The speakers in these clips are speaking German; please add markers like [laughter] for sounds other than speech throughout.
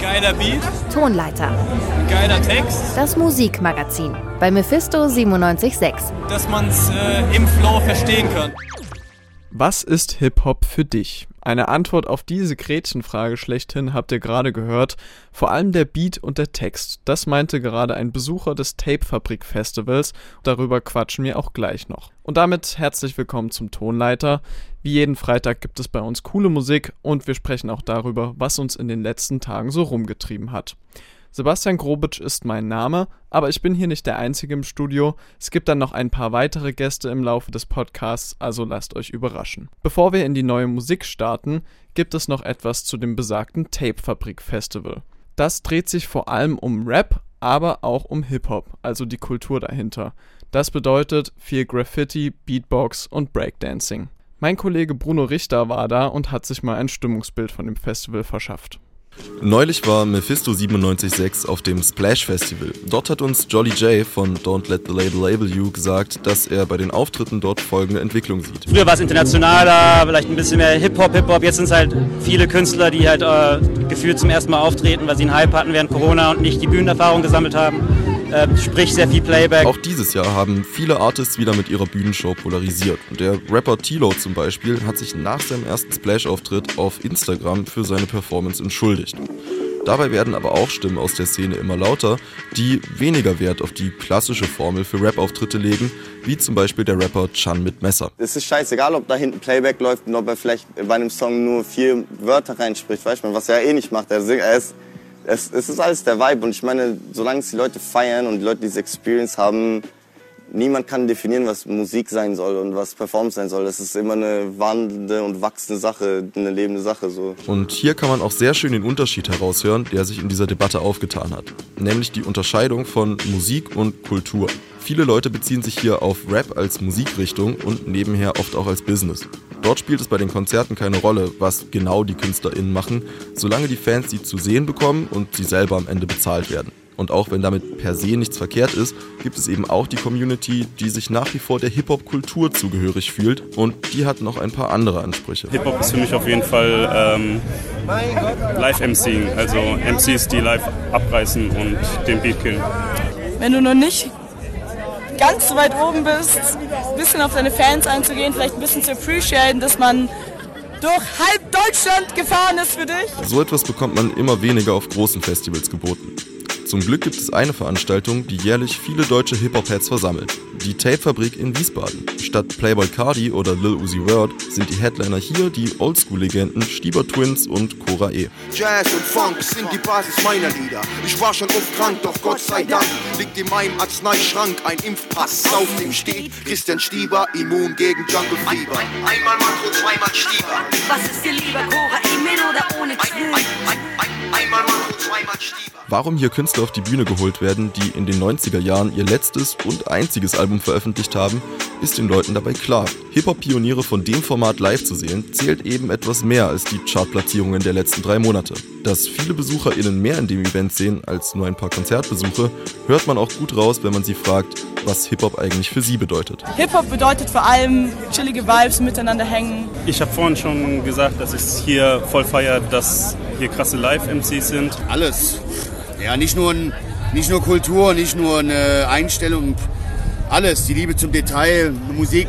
Geiler Beat. Tonleiter. Geiler Text. Das Musikmagazin bei Mephisto 976. Dass man es äh, im Flow verstehen kann. Was ist Hip-Hop für dich? Eine Antwort auf diese Gretchenfrage schlechthin habt ihr gerade gehört. Vor allem der Beat und der Text. Das meinte gerade ein Besucher des Tape Fabrik Festivals. Darüber quatschen wir auch gleich noch. Und damit herzlich willkommen zum Tonleiter. Wie jeden Freitag gibt es bei uns coole Musik und wir sprechen auch darüber, was uns in den letzten Tagen so rumgetrieben hat. Sebastian Grobitsch ist mein Name, aber ich bin hier nicht der Einzige im Studio. Es gibt dann noch ein paar weitere Gäste im Laufe des Podcasts, also lasst euch überraschen. Bevor wir in die neue Musik starten, gibt es noch etwas zu dem besagten Tape Fabrik Festival. Das dreht sich vor allem um Rap, aber auch um Hip-Hop, also die Kultur dahinter. Das bedeutet viel Graffiti, Beatbox und Breakdancing. Mein Kollege Bruno Richter war da und hat sich mal ein Stimmungsbild von dem Festival verschafft. Neulich war Mephisto 97.6 auf dem Splash Festival. Dort hat uns Jolly J von Don't Let the Label Label You gesagt, dass er bei den Auftritten dort folgende Entwicklung sieht. Früher war es internationaler, vielleicht ein bisschen mehr Hip-Hop, Hip-Hop. Jetzt sind es halt viele Künstler, die halt äh, gefühlt zum ersten Mal auftreten, weil sie einen Hype hatten während Corona und nicht die Bühnenerfahrung gesammelt haben. Äh, sprich sehr viel Playback. Auch dieses Jahr haben viele Artists wieder mit ihrer Bühnenshow polarisiert. Der Rapper Tilo zum Beispiel hat sich nach seinem ersten Splash-Auftritt auf Instagram für seine Performance entschuldigt. Dabei werden aber auch Stimmen aus der Szene immer lauter, die weniger Wert auf die klassische Formel für Rap-Auftritte legen, wie zum Beispiel der Rapper Chan mit Messer. Es ist scheißegal, ob da hinten Playback läuft und ob er vielleicht bei einem Song nur vier Wörter reinspricht, weißt du, was er eh nicht macht. Er, singt, er ist, es, es ist alles der Vibe und ich meine, solange es die Leute feiern und die Leute diese Experience haben, niemand kann definieren, was Musik sein soll und was Performance sein soll. Das ist immer eine wandelnde und wachsende Sache, eine lebende Sache. So. Und hier kann man auch sehr schön den Unterschied heraushören, der sich in dieser Debatte aufgetan hat. Nämlich die Unterscheidung von Musik und Kultur. Viele Leute beziehen sich hier auf Rap als Musikrichtung und nebenher oft auch als Business. Dort spielt es bei den Konzerten keine Rolle, was genau die KünstlerInnen machen, solange die Fans sie zu sehen bekommen und sie selber am Ende bezahlt werden. Und auch wenn damit per se nichts verkehrt ist, gibt es eben auch die Community, die sich nach wie vor der Hip-Hop-Kultur zugehörig fühlt und die hat noch ein paar andere Ansprüche. Hip-Hop ist für mich auf jeden Fall ähm, Live-MCing, also MCs, die live abreißen und den Beat killen. Wenn du noch nicht ganz so weit oben bist, ein bisschen auf deine Fans einzugehen, vielleicht ein bisschen zu appreciaten, dass man durch halb Deutschland gefahren ist für dich. So etwas bekommt man immer weniger auf großen Festivals geboten. Zum Glück gibt es eine Veranstaltung, die jährlich viele deutsche Hip-Hop-Heads versammelt. Die Tape-Fabrik in Wiesbaden. Statt Playboy Cardi oder Lil Uzi Word sind die Headliner hier die Oldschool-Legenden Stieber Twins und Cora E. Jazz und Funk sind die Basis meiner Lieder. Ich war schon oft krank, doch Gott sei Dank liegt in meinem Arzneischrank ein Impfpass. Auf dem steht Christian Stieber, immun gegen Jungle Fieber. Einmal Makro, zweimal Stieber. Was ist dir lieber, Cora E mit oder ohne Zwillen? Einmal Makro, zweimal Stieber. Warum hier Künstler auf die Bühne geholt werden, die in den 90er Jahren ihr letztes und einziges Album veröffentlicht haben, ist den Leuten dabei klar. Hip-Hop-Pioniere von dem Format live zu sehen, zählt eben etwas mehr als die Chartplatzierungen der letzten drei Monate. Dass viele BesucherInnen mehr in dem Event sehen als nur ein paar Konzertbesuche, hört man auch gut raus, wenn man sie fragt, was Hip-Hop eigentlich für sie bedeutet. Hip-Hop bedeutet vor allem chillige Vibes, miteinander hängen. Ich habe vorhin schon gesagt, dass ich es hier voll feiere, dass hier krasse Live-MCs sind. Alles. Ja, nicht nur, nicht nur Kultur, nicht nur eine Einstellung, alles. Die Liebe zum Detail, Musik,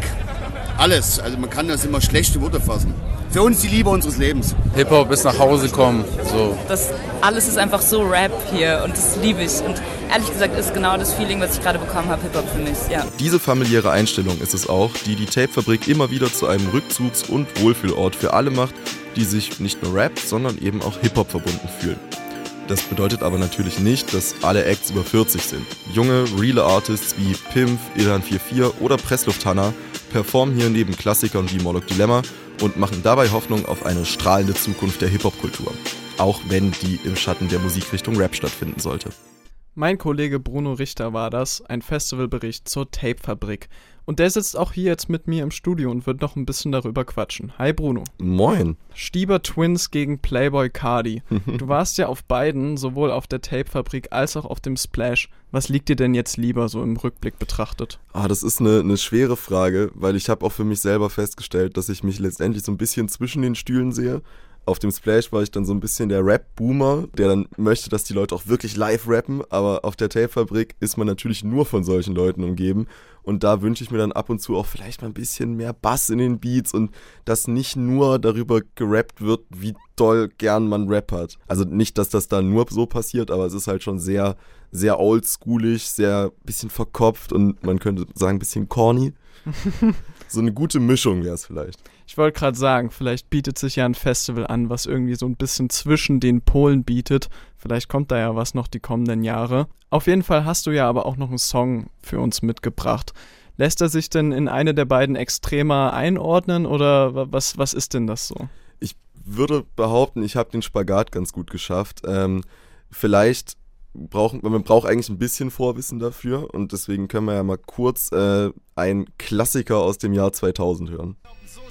alles. Also man kann das immer schlechte Worte fassen. Für uns die Liebe unseres Lebens. Hip-Hop ist nach Hause kommen. So. Das alles ist einfach so Rap hier und das liebe ich. Und ehrlich gesagt ist genau das Feeling, was ich gerade bekommen habe, Hip-Hop für mich. Ja. Diese familiäre Einstellung ist es auch, die die Tape-Fabrik immer wieder zu einem Rückzugs- und Wohlfühlort für alle macht, die sich nicht nur Rap, sondern eben auch Hip-Hop verbunden fühlen. Das bedeutet aber natürlich nicht, dass alle Acts über 40 sind. Junge, reale Artists wie Pimp, Ilhan44 oder Pressluft Hanna performen hier neben Klassikern wie Moloch Dilemma und machen dabei Hoffnung auf eine strahlende Zukunft der Hip-Hop-Kultur. Auch wenn die im Schatten der Musikrichtung Rap stattfinden sollte. Mein Kollege Bruno Richter war das, ein Festivalbericht zur Tape-Fabrik. Und der sitzt auch hier jetzt mit mir im Studio und wird noch ein bisschen darüber quatschen. Hi Bruno. Moin. Stieber Twins gegen Playboy Cardi. [laughs] Du warst ja auf beiden, sowohl auf der Tape-Fabrik als auch auf dem Splash. Was liegt dir denn jetzt lieber so im Rückblick betrachtet? Ah, das ist eine, eine schwere Frage, weil ich habe auch für mich selber festgestellt, dass ich mich letztendlich so ein bisschen zwischen den Stühlen sehe. Auf dem Splash war ich dann so ein bisschen der Rap-Boomer, der dann möchte, dass die Leute auch wirklich live rappen, aber auf der Tape-Fabrik ist man natürlich nur von solchen Leuten umgeben und da wünsche ich mir dann ab und zu auch vielleicht mal ein bisschen mehr Bass in den Beats und dass nicht nur darüber gerappt wird, wie doll gern man Rap hat. Also nicht, dass das da nur so passiert, aber es ist halt schon sehr, sehr oldschoolig, sehr bisschen verkopft und man könnte sagen, ein bisschen corny. [laughs] so eine gute Mischung wäre es vielleicht. Ich wollte gerade sagen, vielleicht bietet sich ja ein Festival an, was irgendwie so ein bisschen zwischen den Polen bietet. Vielleicht kommt da ja was noch die kommenden Jahre. Auf jeden Fall hast du ja aber auch noch einen Song für uns mitgebracht. Lässt er sich denn in eine der beiden Extremer einordnen oder was, was ist denn das so? Ich würde behaupten, ich habe den Spagat ganz gut geschafft. Ähm, vielleicht brauchen, man braucht eigentlich ein bisschen Vorwissen dafür und deswegen können wir ja mal kurz äh, einen Klassiker aus dem Jahr 2000 hören.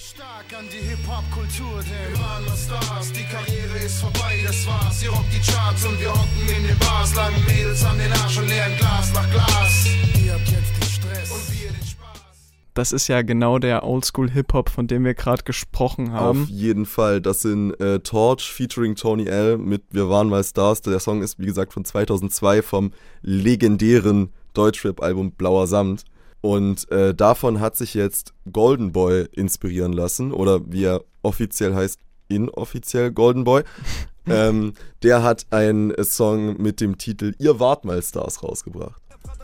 Stark an die Hip-Hop-Kultur, denn wir waren nur Stars, die Karriere ist vorbei, das war's. Ihr rockt die Charts und wir hocken in den Bars, langen Mädels an den Arsch und leeren Glas nach Glas. Ihr habt jetzt den Stress und wir den Spaß. Das ist ja genau der Oldschool-Hip-Hop, von dem wir gerade gesprochen haben. Auf jeden Fall. Das sind äh, Torch featuring Tony L. mit Wir waren mal Stars. Der Song ist, wie gesagt, von 2002 vom legendären Deutschrap-Album Blauer Samt. Und äh, davon hat sich jetzt Golden Boy inspirieren lassen. Oder wie er offiziell heißt, inoffiziell Golden Boy. [laughs] ähm, der hat einen Song mit dem Titel Ihr wart mal Stars rausgebracht.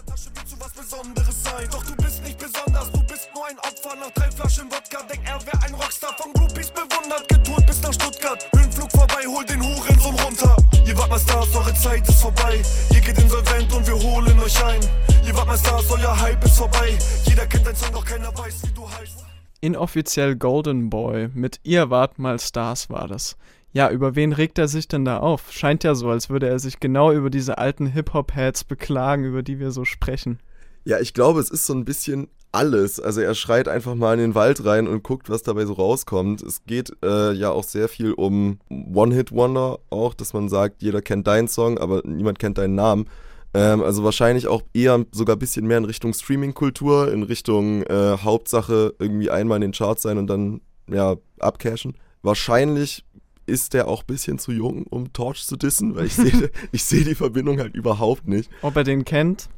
was Besonderes sein. Doch du bist nicht besonders, du bist nur ein Opfer nach drei Flaschen Wodka. Denk, er wär ein Rockstar von Groupies bewundert. Getourt bis nach Stuttgart, Höhenflug vorbei, hol den Hurensohn runter. Ihr wart mal Stars, eure Zeit ist vorbei. Ihr geht insolvent und wir holen euch ein. Ihr wart mal Stars, euer Hype ist vorbei. Jeder kennt dein Song, doch keiner weiß, wie du heißt. Inoffiziell Golden Boy mit Ihr wart mal Stars war das. Ja, über wen regt er sich denn da auf? Scheint ja so, als würde er sich genau über diese alten Hip-Hop-Heads beklagen, über die wir so sprechen. Ja, ich glaube, es ist so ein bisschen alles. Also er schreit einfach mal in den Wald rein und guckt, was dabei so rauskommt. Es geht äh, ja auch sehr viel um One-Hit-Wonder auch, dass man sagt, jeder kennt deinen Song, aber niemand kennt deinen Namen. Ähm, also wahrscheinlich auch eher sogar ein bisschen mehr in Richtung Streaming-Kultur, in Richtung äh, Hauptsache irgendwie einmal in den Charts sein und dann ja abcashen. Wahrscheinlich ist der auch ein bisschen zu jung, um Torch zu dissen, weil ich sehe [laughs] ich seh die Verbindung halt überhaupt nicht. Ob er den kennt?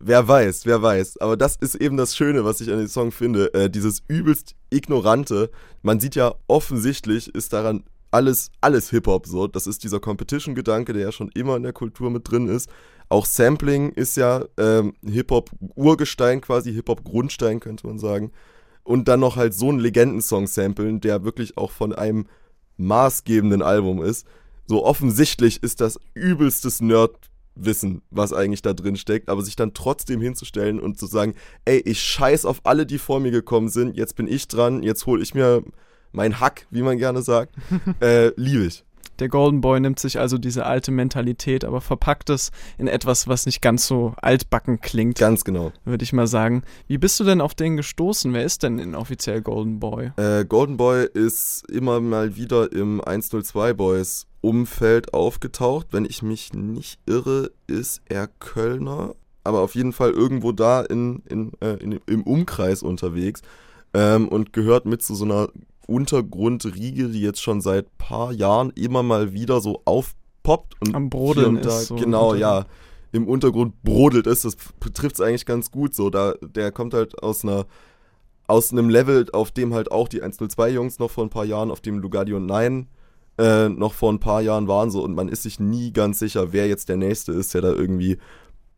Wer weiß, wer weiß. Aber das ist eben das Schöne, was ich an dem Song finde. Äh, dieses übelst ignorante. Man sieht ja offensichtlich ist daran alles, alles Hip-Hop so. Das ist dieser Competition-Gedanke, der ja schon immer in der Kultur mit drin ist. Auch Sampling ist ja ähm, Hip-Hop-Urgestein quasi, Hip-Hop-Grundstein könnte man sagen. Und dann noch halt so einen Legendensong samplen, der wirklich auch von einem maßgebenden Album ist. So offensichtlich ist das übelstes Nerdwissen, was eigentlich da drin steckt, aber sich dann trotzdem hinzustellen und zu sagen, ey, ich scheiß auf alle, die vor mir gekommen sind, jetzt bin ich dran, jetzt hole ich mir mein Hack, wie man gerne sagt, [laughs] äh, liebe ich. Der Golden Boy nimmt sich also diese alte Mentalität, aber verpackt es in etwas, was nicht ganz so altbacken klingt. Ganz genau. Würde ich mal sagen. Wie bist du denn auf den gestoßen? Wer ist denn inoffiziell Golden Boy? Äh, Golden Boy ist immer mal wieder im 102 Boys Umfeld aufgetaucht. Wenn ich mich nicht irre, ist er Kölner, aber auf jeden Fall irgendwo da in, in, äh, in im Umkreis unterwegs ähm, und gehört mit zu so einer Untergrundriege, die jetzt schon seit paar Jahren immer mal wieder so aufpoppt und Am Brodeln und da, ist so genau, ja, im Untergrund brodelt es. Das trifft es eigentlich ganz gut so. Da, der kommt halt aus einer aus einem Level, auf dem halt auch die 102-Jungs noch vor ein paar Jahren, auf dem Lugardi und Nein äh, noch vor ein paar Jahren waren so und man ist sich nie ganz sicher, wer jetzt der Nächste ist, der da irgendwie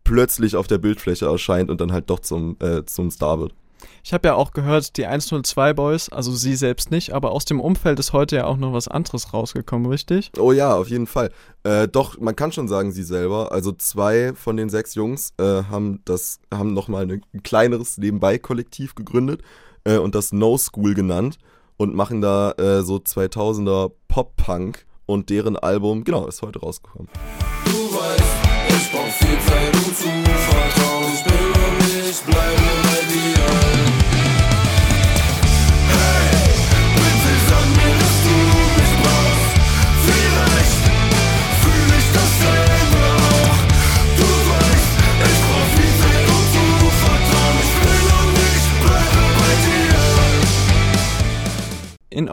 plötzlich auf der Bildfläche erscheint und dann halt doch zum, äh, zum Star wird. Ich habe ja auch gehört, die 102 Boys, also sie selbst nicht, aber aus dem Umfeld ist heute ja auch noch was anderes rausgekommen, richtig? Oh ja, auf jeden Fall. Äh, doch, man kann schon sagen, sie selber. Also zwei von den sechs Jungs äh, haben das, haben nochmal ein kleineres Nebenbei-Kollektiv gegründet äh, und das No School genannt und machen da äh, so 2000er Pop-Punk und deren Album, genau, ist heute rausgekommen. Du weißt,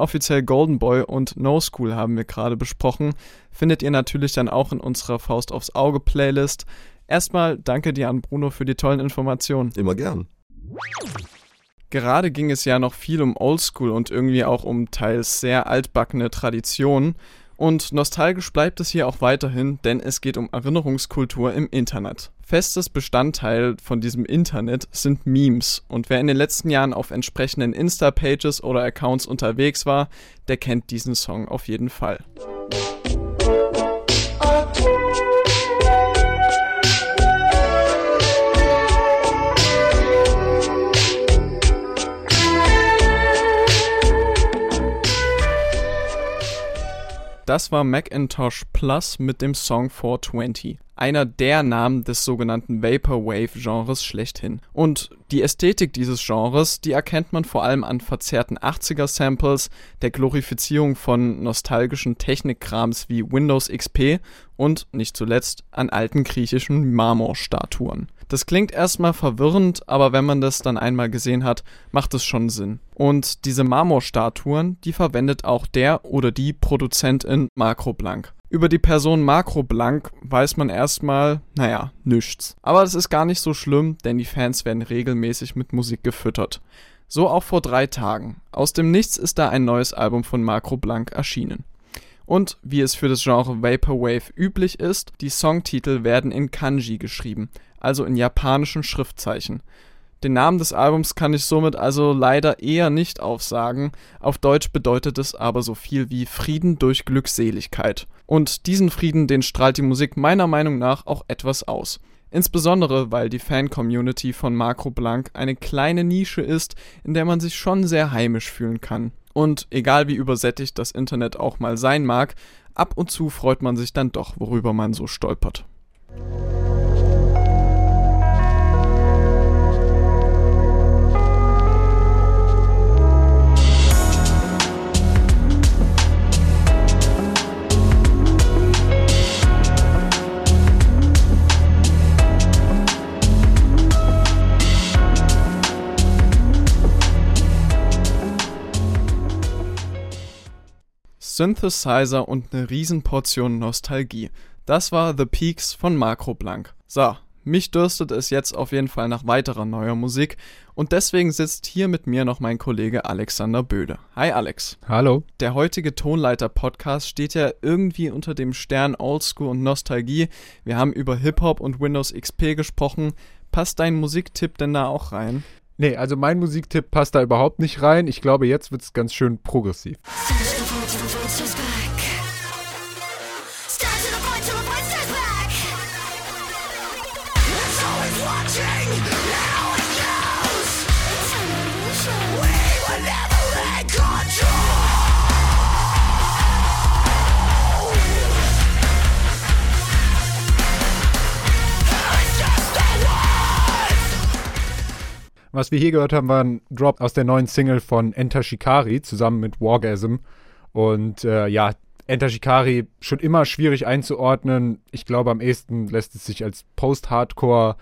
Inoffiziell Golden Boy und No School haben wir gerade besprochen. Findet ihr natürlich dann auch in unserer Faust aufs Auge Playlist. Erstmal danke dir an Bruno für die tollen Informationen. Immer gern. Gerade ging es ja noch viel um Oldschool und irgendwie auch um teils sehr altbackene Traditionen. Und nostalgisch bleibt es hier auch weiterhin, denn es geht um Erinnerungskultur im Internet. Festes Bestandteil von diesem Internet sind Memes und wer in den letzten Jahren auf entsprechenden Insta-Pages oder Accounts unterwegs war, der kennt diesen Song auf jeden Fall. Das war Macintosh Plus mit dem Song 420. Einer der Namen des sogenannten Vaporwave-Genres schlechthin. Und die Ästhetik dieses Genres, die erkennt man vor allem an verzerrten 80er-Samples, der Glorifizierung von nostalgischen Technikkrams wie Windows XP und, nicht zuletzt, an alten griechischen Marmorstatuen. Das klingt erstmal verwirrend, aber wenn man das dann einmal gesehen hat, macht es schon Sinn. Und diese Marmorstatuen, die verwendet auch der oder die Produzentin Makro Blank. Über die Person Makro Blank weiß man erstmal, naja, nichts. Aber das ist gar nicht so schlimm, denn die Fans werden regelmäßig mit Musik gefüttert. So auch vor drei Tagen. Aus dem Nichts ist da ein neues Album von Makro Blank erschienen. Und wie es für das Genre Vaporwave üblich ist, die Songtitel werden in Kanji geschrieben, also in japanischen Schriftzeichen. Den Namen des Albums kann ich somit also leider eher nicht aufsagen, auf Deutsch bedeutet es aber so viel wie Frieden durch Glückseligkeit. Und diesen Frieden, den strahlt die Musik meiner Meinung nach auch etwas aus. Insbesondere, weil die Fan-Community von Makro Blank eine kleine Nische ist, in der man sich schon sehr heimisch fühlen kann. Und egal wie übersättigt das Internet auch mal sein mag, ab und zu freut man sich dann doch, worüber man so stolpert. Synthesizer und eine Riesenportion Nostalgie. Das war The Peaks von Makro Blank. So, mich dürstet es jetzt auf jeden Fall nach weiterer neuer Musik und deswegen sitzt hier mit mir noch mein Kollege Alexander Böde. Hi Alex. Hallo. Der heutige Tonleiter-Podcast steht ja irgendwie unter dem Stern Oldschool und Nostalgie. Wir haben über Hip-Hop und Windows XP gesprochen. Passt dein Musiktipp denn da auch rein? Nee, also mein Musiktipp passt da überhaupt nicht rein. Ich glaube, jetzt wird es ganz schön progressiv. Was wir hier gehört haben, war ein Drop aus der neuen Single von Enter Shikari zusammen mit Wargasm. Und äh, ja, Enter Shikari schon immer schwierig einzuordnen. Ich glaube, am ehesten lässt es sich als Post-Hardcore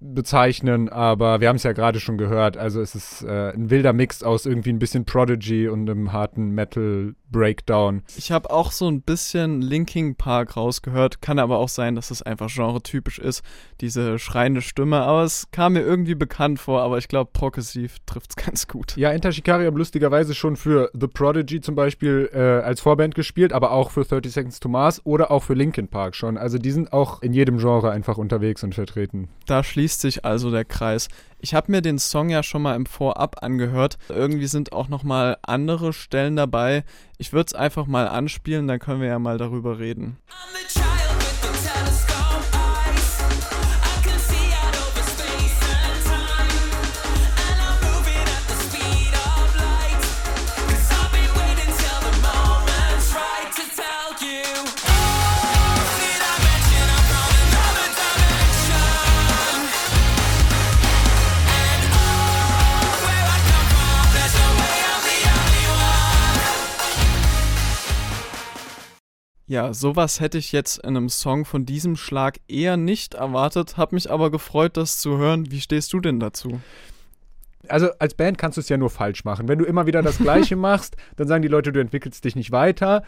bezeichnen, aber wir haben es ja gerade schon gehört. Also es ist äh, ein wilder Mix aus irgendwie ein bisschen Prodigy und einem harten Metal Breakdown. Ich habe auch so ein bisschen Linking Park rausgehört, kann aber auch sein, dass es einfach genretypisch ist, diese schreiende Stimme, aber es kam mir irgendwie bekannt vor, aber ich glaube, progressiv trifft es [laughs] ganz gut. Ja, Enter Shikari haben lustigerweise schon für The Prodigy zum Beispiel äh, als Vorband gespielt, aber auch für 30 Seconds to Mars oder auch für Linkin Park schon. Also die sind auch in jedem Genre einfach unterwegs und vertreten. Da schließt sich also der Kreis. Ich habe mir den Song ja schon mal im Vorab angehört. Irgendwie sind auch noch mal andere Stellen dabei. Ich würde es einfach mal anspielen, dann können wir ja mal darüber reden. Ja, sowas hätte ich jetzt in einem Song von diesem Schlag eher nicht erwartet, hab mich aber gefreut, das zu hören. Wie stehst du denn dazu? also als Band kannst du es ja nur falsch machen. Wenn du immer wieder das Gleiche [laughs] machst, dann sagen die Leute, du entwickelst dich nicht weiter.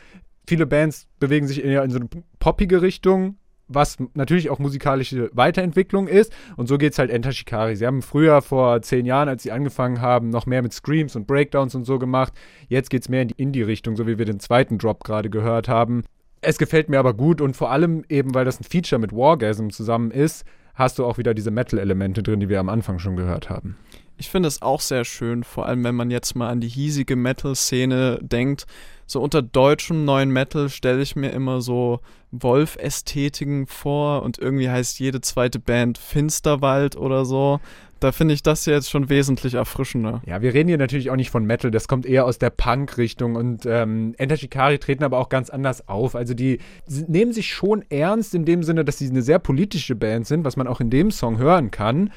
Viele Bands bewegen sich eher in so eine poppige Richtung, was natürlich auch musikalische Weiterentwicklung ist. Und so geht es halt Enter Shikari. Sie haben früher, vor zehn Jahren, als sie angefangen haben, noch mehr mit Screams und Breakdowns und so gemacht. Jetzt geht es mehr in die Indie-Richtung, so wie wir den zweiten Drop gerade gehört haben. Es gefällt mir aber gut und vor allem eben, weil das ein Feature mit Wargasm zusammen ist, hast du auch wieder diese Metal-Elemente drin, die wir am Anfang schon gehört haben. Ich finde es auch sehr schön, vor allem wenn man jetzt mal an die hiesige Metal-Szene denkt. So unter deutschem neuen Metal stelle ich mir immer so Wolf-Ästhetiken vor und irgendwie heißt jede zweite Band Finsterwald oder so. Da finde ich das jetzt schon wesentlich erfrischender. Ja, wir reden hier natürlich auch nicht von Metal, das kommt eher aus der Punk-Richtung und ähm, Enter Shikari treten aber auch ganz anders auf. Also die nehmen sich schon ernst in dem Sinne, dass sie eine sehr politische Band sind, was man auch in dem Song hören kann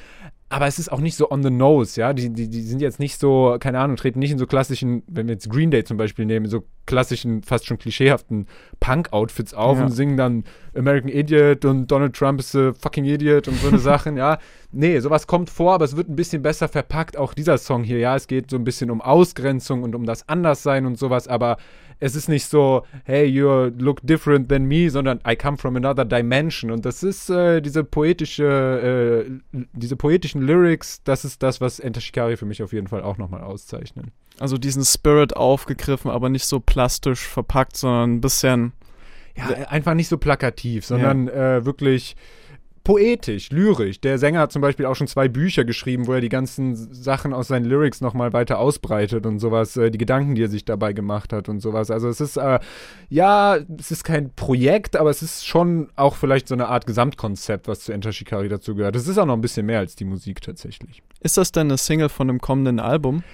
aber es ist auch nicht so on the nose, ja. Die, die, die sind jetzt nicht so, keine Ahnung, treten nicht in so klassischen, wenn wir jetzt Green Day zum Beispiel nehmen, so klassischen, fast schon klischeehaften Punk-Outfits auf ja. und singen dann American Idiot und Donald Trump ist a fucking Idiot und so eine [laughs] Sachen, ja. Nee, sowas kommt vor, aber es wird ein bisschen besser verpackt, auch dieser Song hier, ja. Es geht so ein bisschen um Ausgrenzung und um das Anderssein und sowas, aber es ist nicht so, hey, you look different than me, sondern I come from another dimension. Und das ist äh, diese poetische, äh, diese poetischen Lyrics, das ist das, was Enter Shikari für mich auf jeden Fall auch nochmal auszeichnen. Also diesen Spirit aufgegriffen, aber nicht so plastisch verpackt, sondern ein bisschen. Ja, einfach nicht so plakativ, sondern ja. äh, wirklich poetisch, lyrisch. Der Sänger hat zum Beispiel auch schon zwei Bücher geschrieben, wo er die ganzen Sachen aus seinen Lyrics nochmal weiter ausbreitet und sowas, äh, die Gedanken, die er sich dabei gemacht hat und sowas. Also es ist, äh, ja, es ist kein Projekt, aber es ist schon auch vielleicht so eine Art Gesamtkonzept, was zu Enter Shikari dazu gehört. Es ist auch noch ein bisschen mehr als die Musik tatsächlich. Ist das denn eine Single von einem kommenden Album?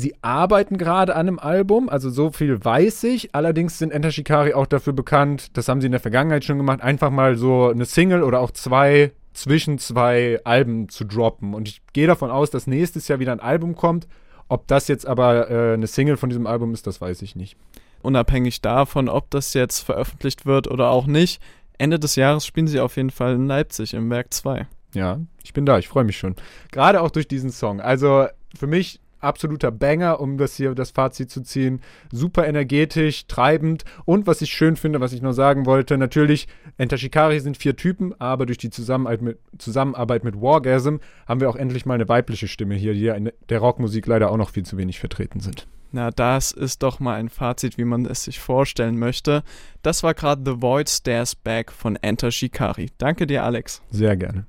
Sie arbeiten gerade an einem Album, also so viel weiß ich. Allerdings sind Enter Shikari auch dafür bekannt, das haben sie in der Vergangenheit schon gemacht, einfach mal so eine Single oder auch zwei zwischen zwei Alben zu droppen. Und ich gehe davon aus, dass nächstes Jahr wieder ein Album kommt. Ob das jetzt aber äh, eine Single von diesem Album ist, das weiß ich nicht. Unabhängig davon, ob das jetzt veröffentlicht wird oder auch nicht, Ende des Jahres spielen sie auf jeden Fall in Leipzig im Werk 2. Ja, ich bin da, ich freue mich schon. Gerade auch durch diesen Song. Also für mich absoluter Banger, um das hier das Fazit zu ziehen. Super energetisch, treibend und was ich schön finde, was ich noch sagen wollte, natürlich, Enter Shikari sind vier Typen, aber durch die Zusammenarbeit mit, Zusammenarbeit mit Wargasm haben wir auch endlich mal eine weibliche Stimme hier, die ja in der Rockmusik leider auch noch viel zu wenig vertreten sind. Na, das ist doch mal ein Fazit, wie man es sich vorstellen möchte. Das war gerade The Void Stairs Back von Enter Shikari. Danke dir, Alex. Sehr gerne.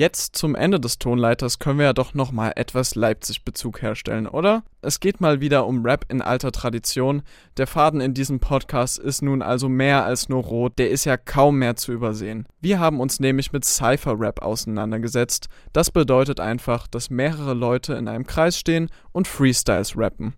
Jetzt zum Ende des Tonleiters können wir ja doch nochmal etwas Leipzig-Bezug herstellen, oder? Es geht mal wieder um Rap in alter Tradition. Der Faden in diesem Podcast ist nun also mehr als nur rot, der ist ja kaum mehr zu übersehen. Wir haben uns nämlich mit Cypher-Rap auseinandergesetzt. Das bedeutet einfach, dass mehrere Leute in einem Kreis stehen und Freestyles rappen.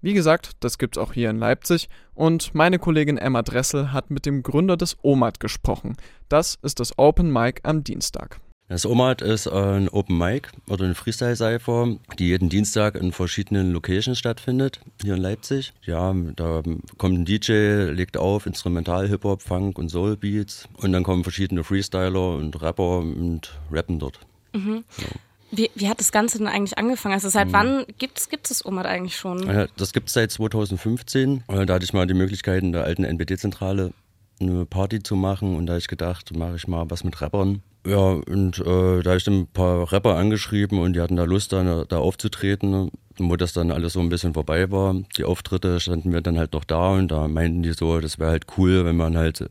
Wie gesagt, das gibt's auch hier in Leipzig und meine Kollegin Emma Dressel hat mit dem Gründer des OMAT gesprochen. Das ist das Open Mic am Dienstag. Das OMAD ist ein Open Mic oder eine Freestyle-Cypher, die jeden Dienstag in verschiedenen Locations stattfindet, hier in Leipzig. Ja, da kommt ein DJ, legt auf, Instrumental, Hip-Hop, Funk und Soul-Beats und dann kommen verschiedene Freestyler und Rapper und rappen dort. Mhm. Ja. Wie, wie, hat das Ganze denn eigentlich angefangen? Also seit mhm. wann gibt es das OMAD eigentlich schon? Das gibt es seit 2015. Da hatte ich mal die Möglichkeit in der alten NPD-Zentrale eine Party zu machen und da habe ich gedacht, mache ich mal was mit Rappern. Ja, und äh, da habe ich dann ein paar Rapper angeschrieben und die hatten da Lust, da, da aufzutreten. Und wo das dann alles so ein bisschen vorbei war, die Auftritte, standen wir dann halt noch da und da meinten die so, das wäre halt cool, wenn man halt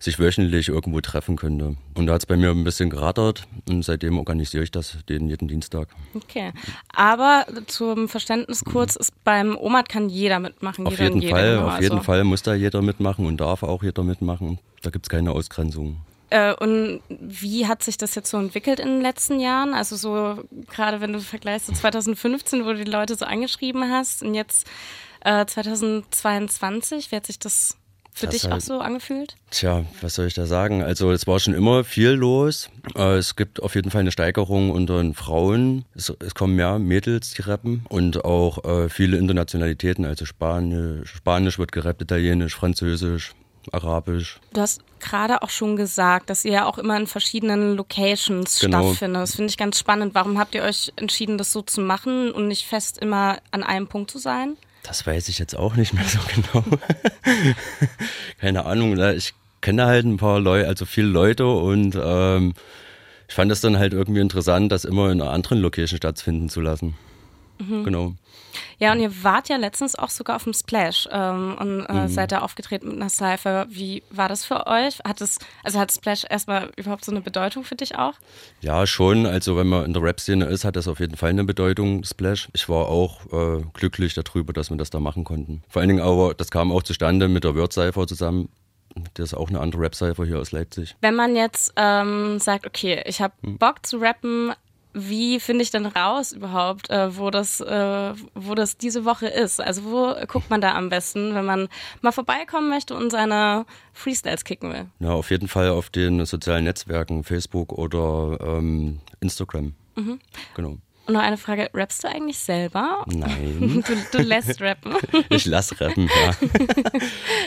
sich wöchentlich irgendwo treffen könnte. Und da hat es bei mir ein bisschen gerattert und seitdem organisiere ich das den jeden Dienstag. Okay. Aber zum Verständnis kurz, ist beim OMAD kann jeder mitmachen. Auf jeden Fall, auf jeden also. Fall muss da jeder mitmachen und darf auch jeder mitmachen. Da gibt es keine Ausgrenzung. Äh, und wie hat sich das jetzt so entwickelt in den letzten Jahren? Also so gerade wenn du vergleichst zu 2015, wo du die Leute so angeschrieben hast und jetzt äh, 2022, wie hat sich das für das dich halt, auch so angefühlt? Tja, was soll ich da sagen? Also es war schon immer viel los. Äh, es gibt auf jeden Fall eine Steigerung unter den Frauen. Es, es kommen mehr Mädels, die rappen und auch äh, viele Internationalitäten, also Spanisch, Spanisch wird gerappt, Italienisch, Französisch, Arabisch. Du hast gerade auch schon gesagt, dass ihr ja auch immer in verschiedenen Locations Genau. stattfindet. Das finde ich ganz spannend. Warum habt ihr euch entschieden, das so zu machen und nicht fest immer an einem Punkt zu sein? Das weiß ich jetzt auch nicht mehr so [laughs] genau. Keine Ahnung. ne? Ich kenne halt ein paar Leute, also viele Leute und ähm, ich fand es dann halt irgendwie interessant, das immer in einer anderen Location stattfinden zu lassen. Mhm. Genau. Ja, und ihr wart ja letztens auch sogar auf dem Splash ähm, und äh, Mhm. seid da aufgetreten mit einer Cypher. Wie war das für euch? Hat es, also hat Splash erstmal überhaupt so eine Bedeutung für dich auch? Ja, schon. Also wenn man in der Rap-Szene ist, hat das auf jeden Fall eine Bedeutung, Splash. Ich war auch äh, glücklich darüber, dass wir das da machen konnten. Vor allen Dingen aber, das kam auch zustande mit der Word Cypher zusammen. Das ist auch eine andere Rap-Cypher hier aus Leipzig. Wenn man jetzt ähm, sagt, okay, ich habe Hm. Bock zu rappen, wie finde ich denn raus überhaupt, äh, wo das, äh, wo das diese Woche ist? Also wo guckt man da am besten, wenn man mal vorbeikommen möchte und seine Freestyles kicken will? Ja, auf jeden Fall auf den sozialen Netzwerken, Facebook oder ähm, Instagram. Mhm. Genau. Und noch eine Frage, rappst du eigentlich selber? Nein. [laughs] Du, du lässt rappen. [laughs] Ich lass rappen, ja.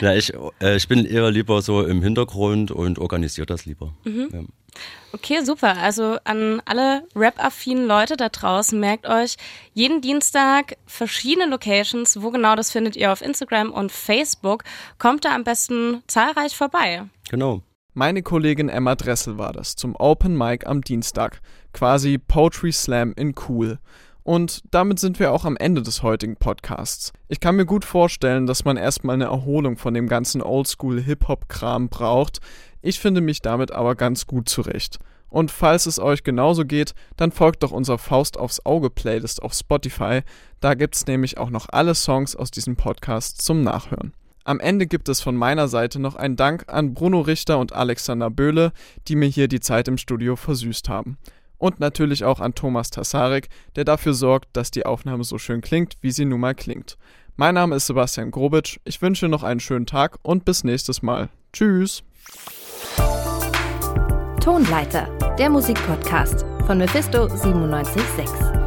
[laughs] ja ich, äh, ich bin eher lieber so im Hintergrund und organisiere das lieber. Mhm. Ja. Okay, super. Also an alle rap-affinen Leute da draußen, merkt euch, jeden Dienstag verschiedene Locations. Wo genau das findet ihr auf Instagram und Facebook. Kommt da am besten zahlreich vorbei. Genau. Meine Kollegin Emma Dressel war das zum Open Mic am Dienstag. Quasi Poetry Slam in cool. Und damit sind wir auch am Ende des heutigen Podcasts. Ich kann mir gut vorstellen, dass man erstmal eine Erholung von dem ganzen Oldschool-Hip-Hop-Kram braucht. Ich finde mich damit aber ganz gut zurecht. Und falls es euch genauso geht, dann folgt doch unserer Faust aufs Auge Playlist auf Spotify. Da gibt's nämlich auch noch alle Songs aus diesem Podcast zum Nachhören. Am Ende gibt es von meiner Seite noch einen Dank an Bruno Richter und Alexander Böhle, die mir hier die Zeit im Studio versüßt haben. Und natürlich auch an Thomas Tassarek, der dafür sorgt, dass die Aufnahme so schön klingt, wie sie nun mal klingt. Mein Name ist Sebastian Grobitsch, ich wünsche noch einen schönen Tag und bis nächstes Mal. Tschüss! Tonleiter, der Musikpodcast von Mephisto 976.